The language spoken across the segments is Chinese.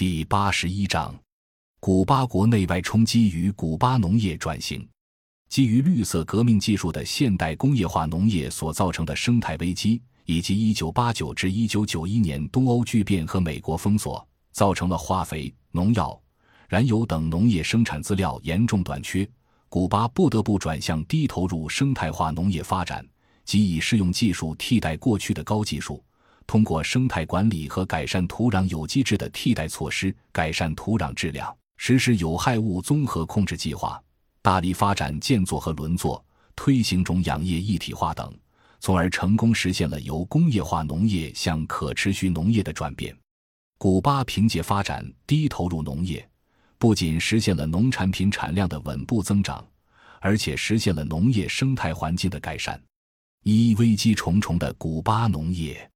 第八十一章：古巴国内外冲击与古巴农业转型。基于绿色革命技术的现代工业化农业所造成的生态危机，以及一九八九至一九九一年东欧巨变和美国封锁，造成了化肥、农药、燃油等农业生产资料严重短缺。古巴不得不转向低投入生态化农业发展，即以适用技术替代过去的高技术。通过生态管理和改善土壤有机质的替代措施，改善土壤质量，实施有害物综合控制计划，大力发展建作和轮作，推行种养业一体化等，从而成功实现了由工业化农业向可持续农业的转变。古巴凭借发展低投入农业，不仅实现了农产品产量的稳步增长，而且实现了农业生态环境的改善。一危机重重的古巴农业。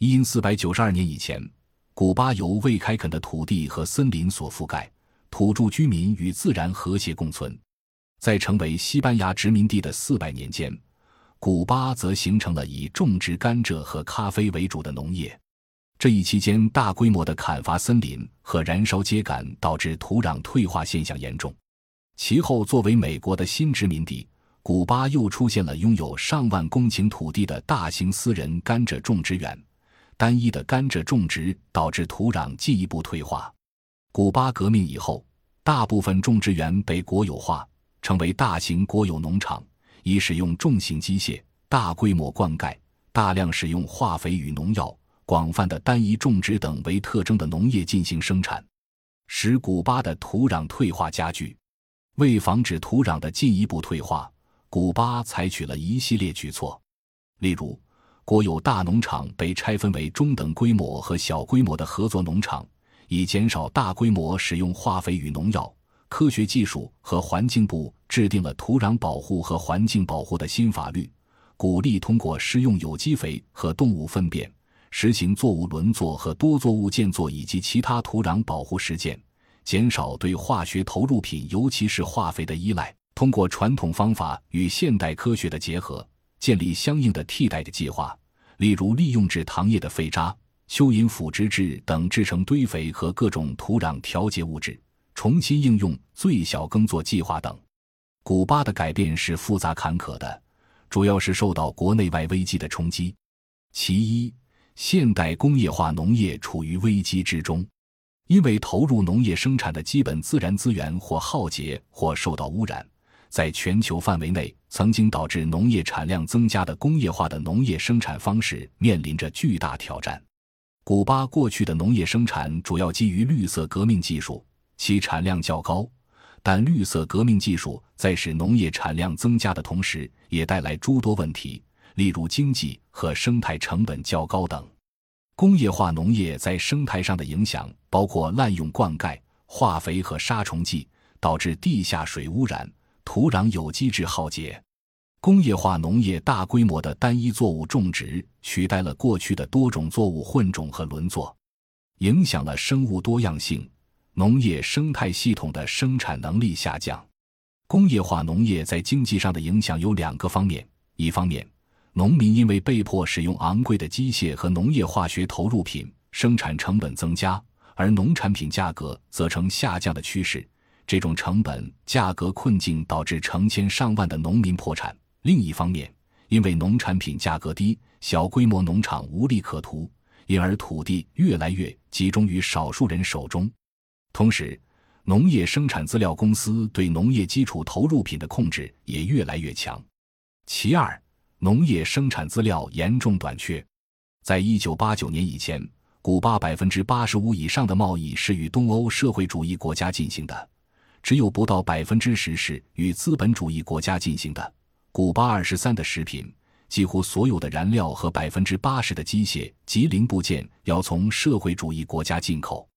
因四百九十二年以前，古巴由未开垦的土地和森林所覆盖，土著居民与自然和谐共存。在成为西班牙殖民地的四百年间，古巴则形成了以种植甘蔗和咖啡为主的农业。这一期间，大规模的砍伐森林和燃烧秸秆导致土壤退化现象严重。其后，作为美国的新殖民地，古巴又出现了拥有上万公顷土地的大型私人甘蔗种植园。单一的甘蔗种植导致土壤进一步退化。古巴革命以后，大部分种植园被国有化，成为大型国有农场，以使用重型机械、大规模灌溉、大量使用化肥与农药、广泛的单一种植等为特征的农业进行生产，使古巴的土壤退化加剧。为防止土壤的进一步退化，古巴采取了一系列举措，例如。国有大农场被拆分为中等规模和小规模的合作农场，以减少大规模使用化肥与农药。科学技术和环境部制定了土壤保护和环境保护的新法律，鼓励通过施用有机肥和动物粪便，实行作物轮作和多作物间作以及其他土壤保护实践，减少对化学投入品，尤其是化肥的依赖。通过传统方法与现代科学的结合，建立相应的替代的计划。例如，利用制糖业的废渣、蚯蚓腐殖质等制成堆肥和各种土壤调节物质，重新应用最小耕作计划等。古巴的改变是复杂坎坷的，主要是受到国内外危机的冲击。其一，现代工业化农业处于危机之中，因为投入农业生产的基本自然资源或耗竭或受到污染。在全球范围内，曾经导致农业产量增加的工业化的农业生产方式面临着巨大挑战。古巴过去的农业生产主要基于绿色革命技术，其产量较高。但绿色革命技术在使农业产量增加的同时，也带来诸多问题，例如经济和生态成本较高等。工业化农业在生态上的影响包括滥用灌溉、化肥和杀虫剂，导致地下水污染。土壤有机质耗竭，工业化农业大规模的单一作物种植取代了过去的多种作物混种和轮作，影响了生物多样性，农业生态系统的生产能力下降。工业化农业在经济上的影响有两个方面：一方面，农民因为被迫使用昂贵的机械和农业化学投入品，生产成本增加，而农产品价格则呈下降的趋势。这种成本价格困境导致成千上万的农民破产。另一方面，因为农产品价格低，小规模农场无利可图，因而土地越来越集中于少数人手中。同时，农业生产资料公司对农业基础投入品的控制也越来越强。其二，农业生产资料严重短缺。在一九八九年以前，古巴百分之八十五以上的贸易是与东欧社会主义国家进行的。只有不到百分之十是与资本主义国家进行的。古巴二十三的食品，几乎所有的燃料和百分之八十的机械及零部件要从社会主义国家进口。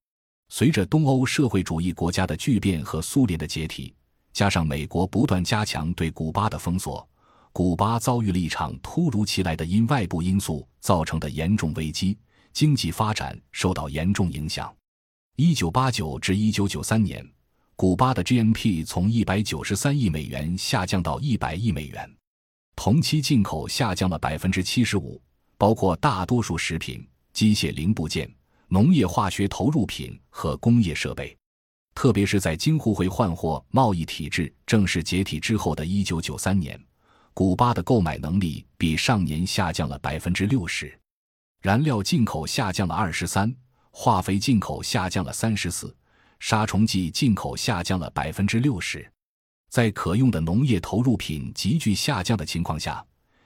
随着东欧社会主义国家的巨变和苏联的解体，加上美国不断加强对古巴的封锁，古巴遭遇了一场突如其来的因外部因素造成的严重危机，经济发展受到严重影响。一九八九至一九九三年。古巴的 GNP 从一百九十三亿美元下降到一百亿美元，同期进口下降了百分之七十五，包括大多数食品、机械零部件、农业化学投入品和工业设备。特别是在京沪会换货贸易体制正式解体之后的一九九三年，古巴的购买能力比上年下降了百分之六十，燃料进口下降了二十三，化肥进口下降了三十四，杀虫剂进口下降了百分之六十。在可用的农业投入品急剧下降的情况下，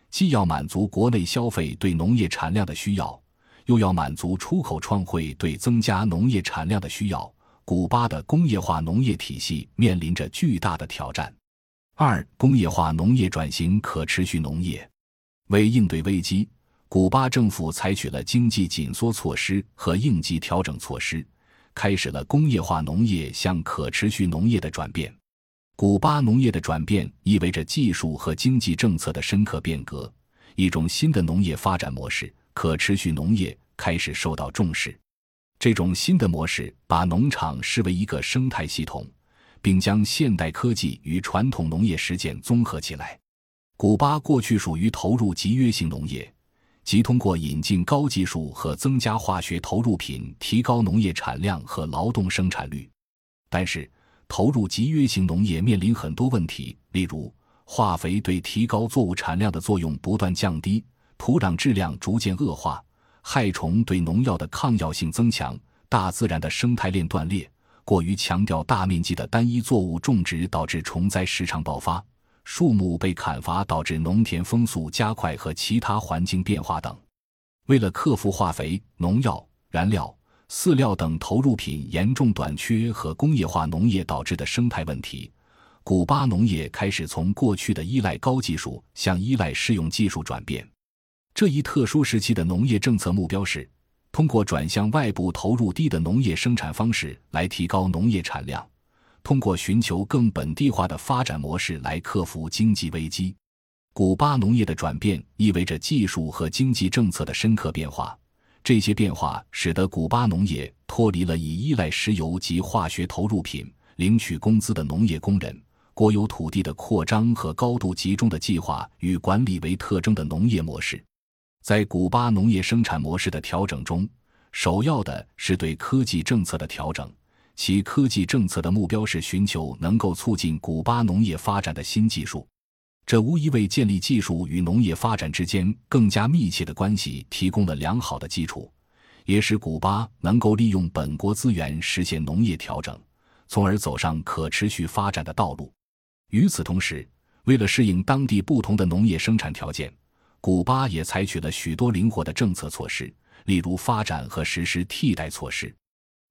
既要满足国内消费对农业产量的需要，又要满足出口创汇对增加农业产量的需要。古巴的工业化农业体系面临着巨大的挑战。二、工业化农业转型可持续农业。为应对危机，古巴政府采取了经济紧缩措施和应急调整措施，开始了工业化农业向可持续农业的转变。古巴农业的转变意味着技术和经济政策的深刻变革，一种新的农业发展模式——可持续农业开始受到重视。这种新的模式把农场视为一个生态系统，并将现代科技与传统农业实践综合起来。古巴过去属于投入集约型农业，即通过引进高技术和增加化学投入品，提高农业产量和劳动生产率。但是，投入集约型农业面临很多问题，例如化肥对提高作物产量的作用不断降低，土壤质量逐渐恶化。害虫对农药的抗药性增强，大自然的生态链断裂，过于强调大面积的单一作物种植导致虫灾时常爆发，树木被砍伐导致农田风速加快和其他环境变化等。为了克服化肥、农药、燃料、饲料等投入品严重短缺和工业化农业导致的生态问题，古巴农业开始从过去的依赖高技术向依赖适用技术转变。这一特殊时期的农业政策目标是，通过转向外部投入低的农业生产方式来提高农业产量，通过寻求更本地化的发展模式来克服经济危机。古巴农业的转变意味着技术和经济政策的深刻变化，这些变化使得古巴农业脱离了以依赖石油及化学投入品领取工资的农业工人、国有土地的扩张和高度集中的计划与管理为特征的农业模式。在古巴农业生产模式的调整中，首要的是对科技政策的调整。其科技政策的目标是寻求能够促进古巴农业发展的新技术，这无疑为建立技术与农业发展之间更加密切的关系提供了良好的基础，也使古巴能够利用本国资源实现农业调整，从而走上可持续发展的道路。与此同时，为了适应当地不同的农业生产条件，古巴也采取了许多灵活的政策措施，例如发展和实施替代措施。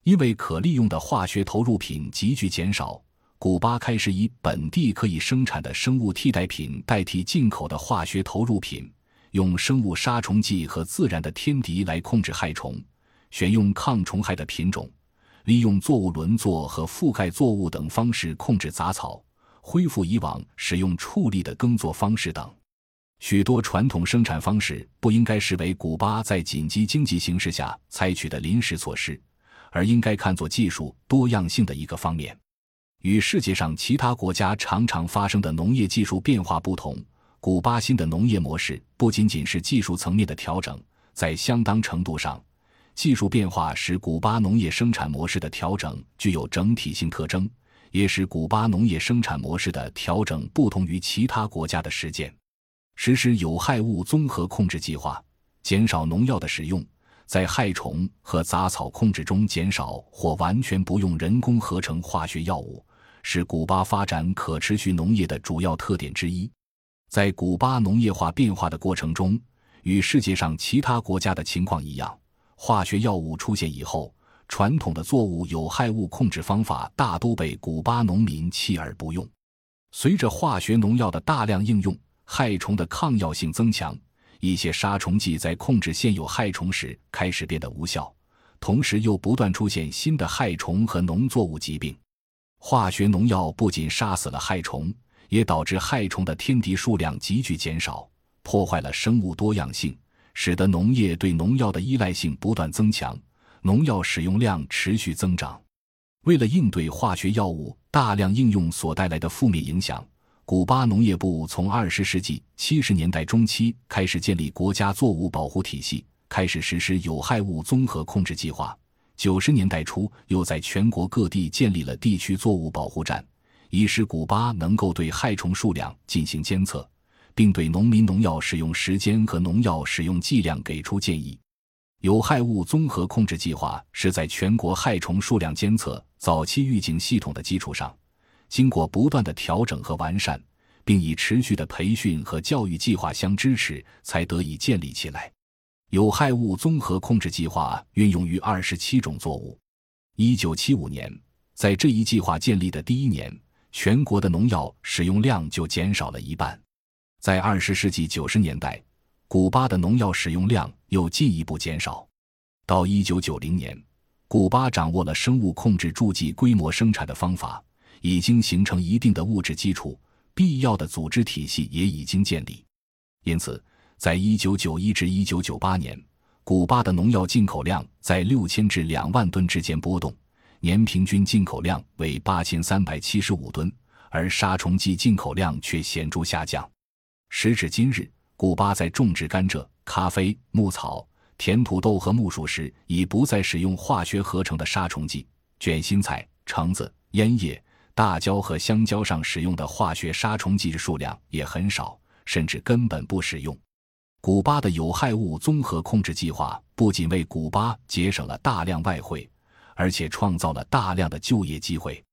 因为可利用的化学投入品急剧减少，古巴开始以本地可以生产的生物替代品代替进口的化学投入品，用生物杀虫剂和自然的天敌来控制害虫，选用抗虫害的品种，利用作物轮作和覆盖作物等方式控制杂草，恢复以往使用畜力的耕作方式等。许多传统生产方式不应该视为古巴在紧急经济形势下采取的临时措施，而应该看作技术多样性的一个方面。与世界上其他国家常常发生的农业技术变化不同，古巴新的农业模式不仅仅是技术层面的调整，在相当程度上，技术变化使古巴农业生产模式的调整具有整体性特征，也使古巴农业生产模式的调整不同于其他国家的实践。实施有害物综合控制计划，减少农药的使用，在害虫和杂草控制中减少或完全不用人工合成化学药物，是古巴发展可持续农业的主要特点之一。在古巴农业化变化的过程中，与世界上其他国家的情况一样，化学药物出现以后，传统的作物有害物控制方法大都被古巴农民弃而不用。随着化学农药的大量应用，害虫的抗药性增强，一些杀虫剂在控制现有害虫时开始变得无效，同时又不断出现新的害虫和农作物疾病。化学农药不仅杀死了害虫，也导致害虫的天敌数量急剧减少，破坏了生物多样性，使得农业对农药的依赖性不断增强，农药使用量持续增长。为了应对化学药物大量应用所带来的负面影响。古巴农业部从二十世纪七十年代中期开始建立国家作物保护体系，开始实施有害物综合控制计划，九十年代初，又在全国各地建立了地区作物保护站，以使古巴能够对害虫数量进行监测，并对农民农药使用时间和农药使用剂量给出建议。有害物综合控制计划是在全国害虫数量监测早期预警系统的基础上，经过不断的调整和完善，并以持续的培训和教育计划相支持，才得以建立起来。有害物综合控制计划运用于二十七种作物。一九七五年，在这一计划建立的第一年，全国的农药使用量就减少了一半。在二十世纪九十年代，古巴的农药使用量又进一步减少。到一九九零年，古巴掌握了生物控制助剂规模生产的方法，已经形成一定的物质基础，必要的组织体系也已经建立。因此。在一九九一至一九九八年，古巴的农药进口量在六千至两万吨之间波动，年平均进口量为八千三百七十五吨，而杀虫剂进口量却显著下降。时至今日，古巴在种植甘蔗、咖啡、牧草、甜土豆和木薯时，已不再使用化学合成的杀虫剂；卷心菜、橙子、烟叶、大蕉和香蕉上使用的化学杀虫剂数量也很少，甚至根本不使用。古巴的有害物综合控制计划不仅为古巴节省了大量外汇，而且创造了大量的就业机会。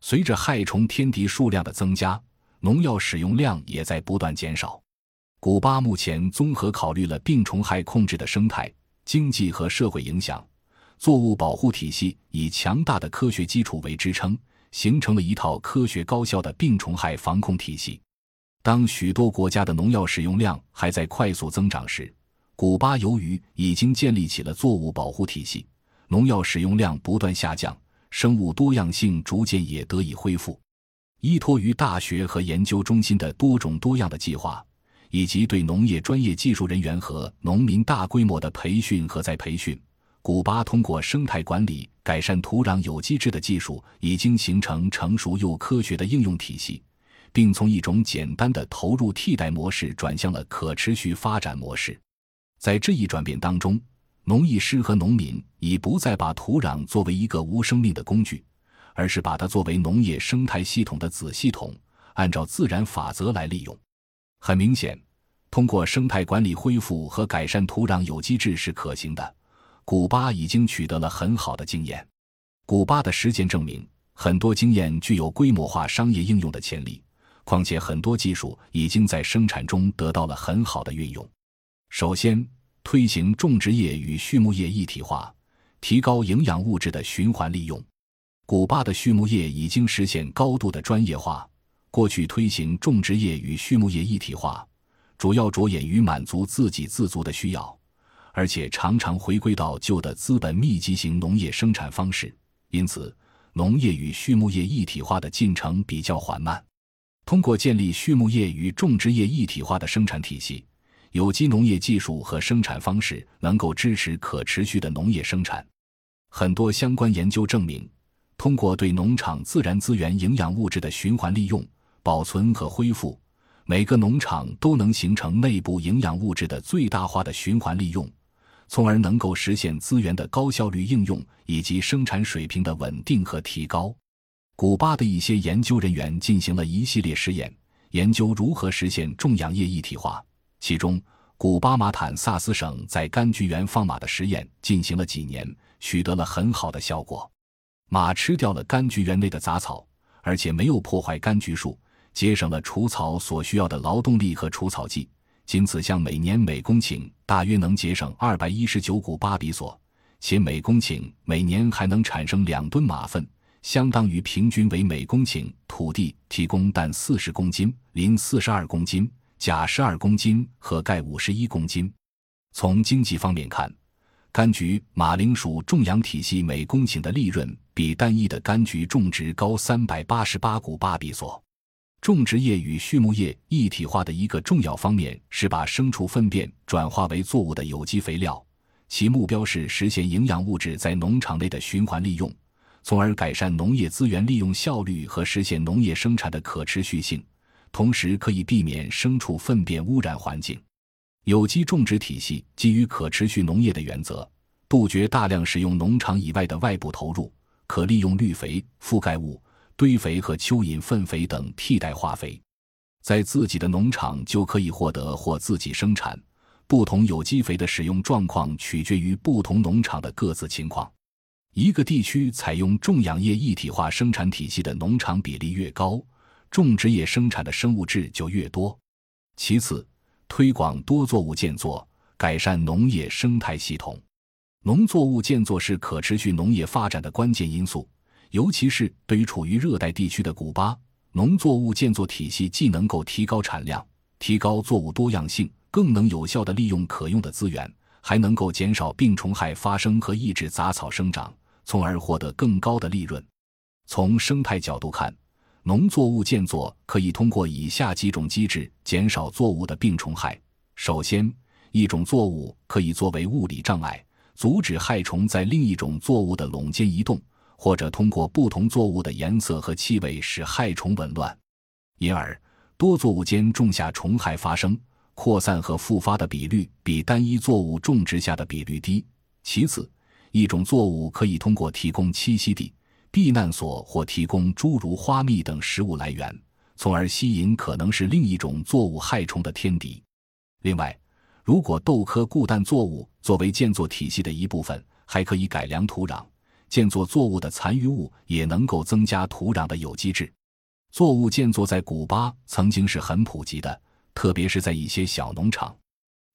随着害虫天敌数量的增加，农药使用量也在不断减少。古巴目前综合考虑了病虫害控制的生态、经济和社会影响，作物保护体系以强大的科学基础为支撑，形成了一套科学高效的病虫害防控体系。当许多国家的农药使用量还在快速增长时，古巴由于已经建立起了作物保护体系，农药使用量不断下降，生物多样性逐渐也得以恢复。依托于大学和研究中心的多种多样的计划，以及对农业专业技术人员和农民大规模的培训和再培训，古巴通过生态管理改善土壤有机质的技术，已经形成成熟又科学的应用体系。并从一种简单的投入替代模式转向了可持续发展模式。在这一转变当中，农艺师和农民已不再把土壤作为一个无生命的工具，而是把它作为农业生态系统的子系统，按照自然法则来利用。很明显，通过生态管理恢复和改善土壤有机质是可行的。古巴已经取得了很好的经验。古巴的实践证明，很多经验具有规模化商业应用的潜力。况且，很多技术已经在生产中得到了很好的运用。首先，推行种植业与畜牧业一体化，提高营养物质的循环利用。古巴的畜牧业已经实现高度的专业化。过去推行种植业与畜牧业一体化，主要着眼于满足自给自足的需要，而且常常回归到旧的资本密集型农业生产方式，因此，农业与畜牧业一体化的进程比较缓慢。通过建立畜牧业与种植业一体化的生产体系，有机农业技术和生产方式能够支持可持续的农业生产。很多相关研究证明，通过对农场自然资源营养物质的循环利用、保存和恢复，每个农场都能形成内部营养物质的最大化的循环利用，从而能够实现资源的高效率应用以及生产水平的稳定和提高。古巴的一些研究人员进行了一系列实验，研究如何实现种养业一体化。其中，古巴马坦萨斯省在柑橘园放马的实验进行了几年，取得了很好的效果。马吃掉了柑橘园内的杂草，而且没有破坏柑橘树，节省了除草所需要的劳动力和除草剂。仅此项每年每公顷大约能节省二百一十九股巴比索，且每公顷每年还能产生两吨马粪。相当于平均为每公顷土地提供氮四十公斤、磷四十二公斤、钾十二公斤和钙五十一公斤。从经济方面看，柑橘、马铃薯种养体系每公顷的利润比单一的柑橘种植高三百八十八股巴比索。种植业与畜牧业一体化的一个重要方面是把牲畜粪便转化为作物的有机肥料，其目标是实现营养物质在农场内的循环利用。从而改善农业资源利用效率和实现农业生产的可持续性，同时可以避免牲畜粪便污染环境。有机种植体系基于可持续农业的原则，杜绝大量使用农场以外的外部投入，可利用绿肥、覆盖物、堆肥和蚯蚓粪肥等替代化肥，在自己的农场就可以获得或自己生产。不同有机肥的使用状况取决于不同农场的各自情况。一个地区采用种养业一体化生产体系的农场比例越高，种植业生产的生物质就越多。其次，推广多作物建作，改善农业生态系统。农作物建作是可持续农业发展的关键因素，尤其是对于处于热带地区的古巴，农作物建作体系既能够提高产量、提高作物多样性，更能有效地利用可用的资源，还能够减少病虫害发生和抑制杂草生长。从而获得更高的利润。从生态角度看，农作物建作可以通过以下几种机制减少作物的病虫害。首先，一种作物可以作为物理障碍，阻止害虫在另一种作物的垄间移动，或者通过不同作物的颜色和气味使害虫紊乱。因而，多作物间种下虫害发生、扩散和复发的比率比单一作物种植下的比率低。其次，一种作物可以通过提供栖息地、避难所或提供诸如花蜜等食物来源，从而吸引可能是另一种作物害虫的天敌。另外，如果豆科固氮作物作为建作体系的一部分，还可以改良土壤。建作作物的残余物也能够增加土壤的有机质。作物建作在古巴曾经是很普及的，特别是在一些小农场。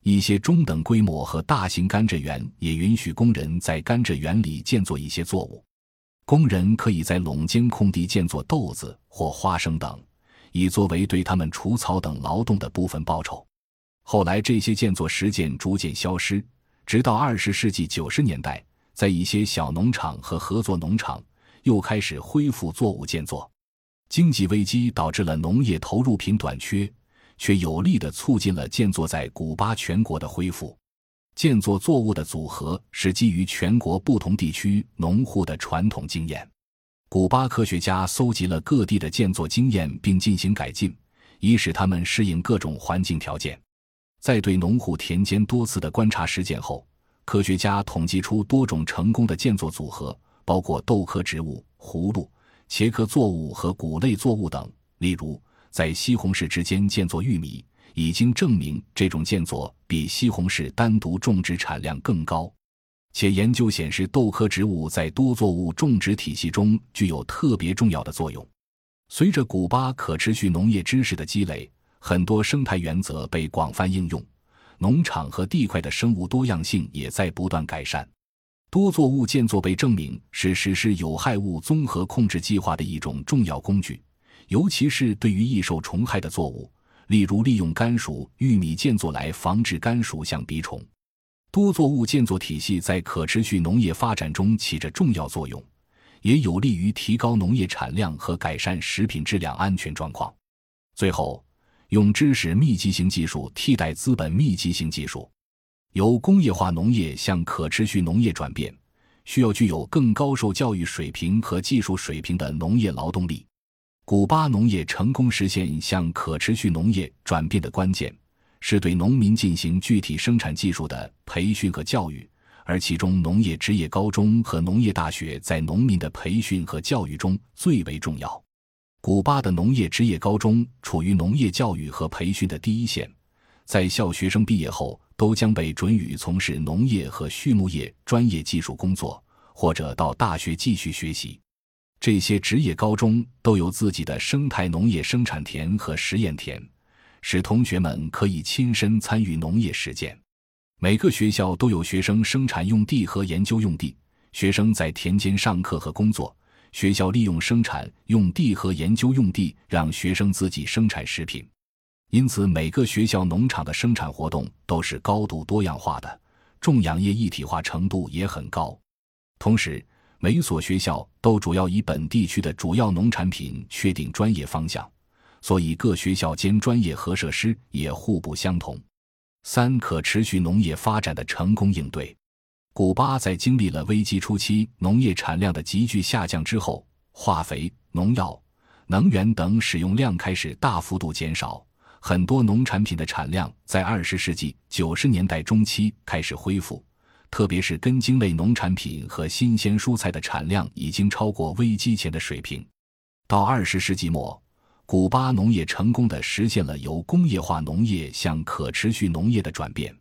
一些中等规模和大型甘蔗园也允许工人在甘蔗园里建作一些作物。工人可以在垄间空地建作豆子或花生等，以作为对他们除草等劳动的部分报酬。后来，这些建作实践逐渐消失，直到二十世纪九十年代，在一些小农场和合作农场又开始恢复作物建作。经济危机导致了农业投入品短缺。却有力地促进了建作在古巴全国的恢复。建作作物的组合是基于全国不同地区农户的传统经验。古巴科学家搜集了各地的建作经验，并进行改进，以使他们适应各种环境条件。在对农户田间多次的观察实践后，科学家统计出多种成功的建作组合，包括豆科植物、葫芦、茄科作物和谷类作物等。例如，在西红柿之间建作玉米，已经证明这种建作比西红柿单独种植产量更高。且研究显示，豆科植物在多作物种植体系中具有特别重要的作用。随着古巴可持续农业知识的积累，很多生态原则被广泛应用，农场和地块的生物多样性也在不断改善。多作物建作被证明是实施有害物综合控制计划的一种重要工具。尤其是对于易受虫害的作物，例如利用甘薯、玉米建作来防治甘薯象鼻虫。多作物建作体系在可持续农业发展中起着重要作用，也有利于提高农业产量和改善食品质量安全状况。最后，用知识密集型技术替代资本密集型技术，由工业化农业向可持续农业转变，需要具有更高受教育水平和技术水平的农业劳动力。古巴农业成功实现向可持续农业转变的关键，是对农民进行具体生产技术的培训和教育，而其中农业职业高中和农业大学在农民的培训和教育中最为重要。古巴的农业职业高中处于农业教育和培训的第一线，在校学生毕业后都将被准予从事农业和畜牧业专业技术工作，或者到大学继续学习。这些职业高中都有自己的生态农业生产田和实验田，使同学们可以亲身参与农业实践。每个学校都有学生生产用地和研究用地，学生在田间上课和工作。学校利用生产用地和研究用地，让学生自己生产食品。因此，每个学校农场的生产活动都是高度多样化的，种养业一体化程度也很高。同时，每所学校都主要以本地区的主要农产品确定专业方向，所以各学校间专业和设施也互不相同。三、可持续农业发展的成功应对。古巴在经历了危机初期农业产量的急剧下降之后，化肥、农药、能源等使用量开始大幅度减少，很多农产品的产量在二十世纪九十年代中期开始恢复。特别是根茎类农产品和新鲜蔬菜的产量已经超过危机前的水平。到二十世纪末，古巴农业成功地实现了由工业化农业向可持续农业的转变。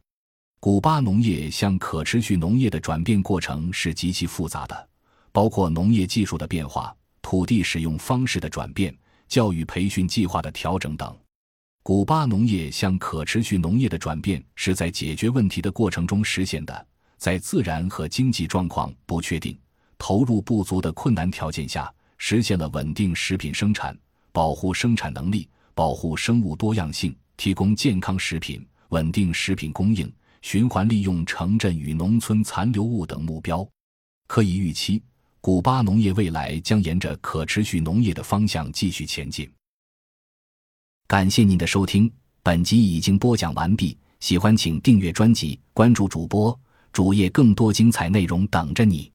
古巴农业向可持续农业的转变过程是极其复杂的，包括农业技术的变化、土地使用方式的转变、教育培训计划的调整等。古巴农业向可持续农业的转变是在解决问题的过程中实现的，在自然和经济状况不确定、投入不足的困难条件下，实现了稳定食品生产、保护生产能力、保护生物多样性、提供健康食品、稳定食品供应、循环利用城镇与农村残留物等目标。可以预期，古巴农业未来将沿着可持续农业的方向继续前进。感谢您的收听，本集已经播讲完毕。喜欢请订阅专辑，关注主播主页，更多精彩内容等着你。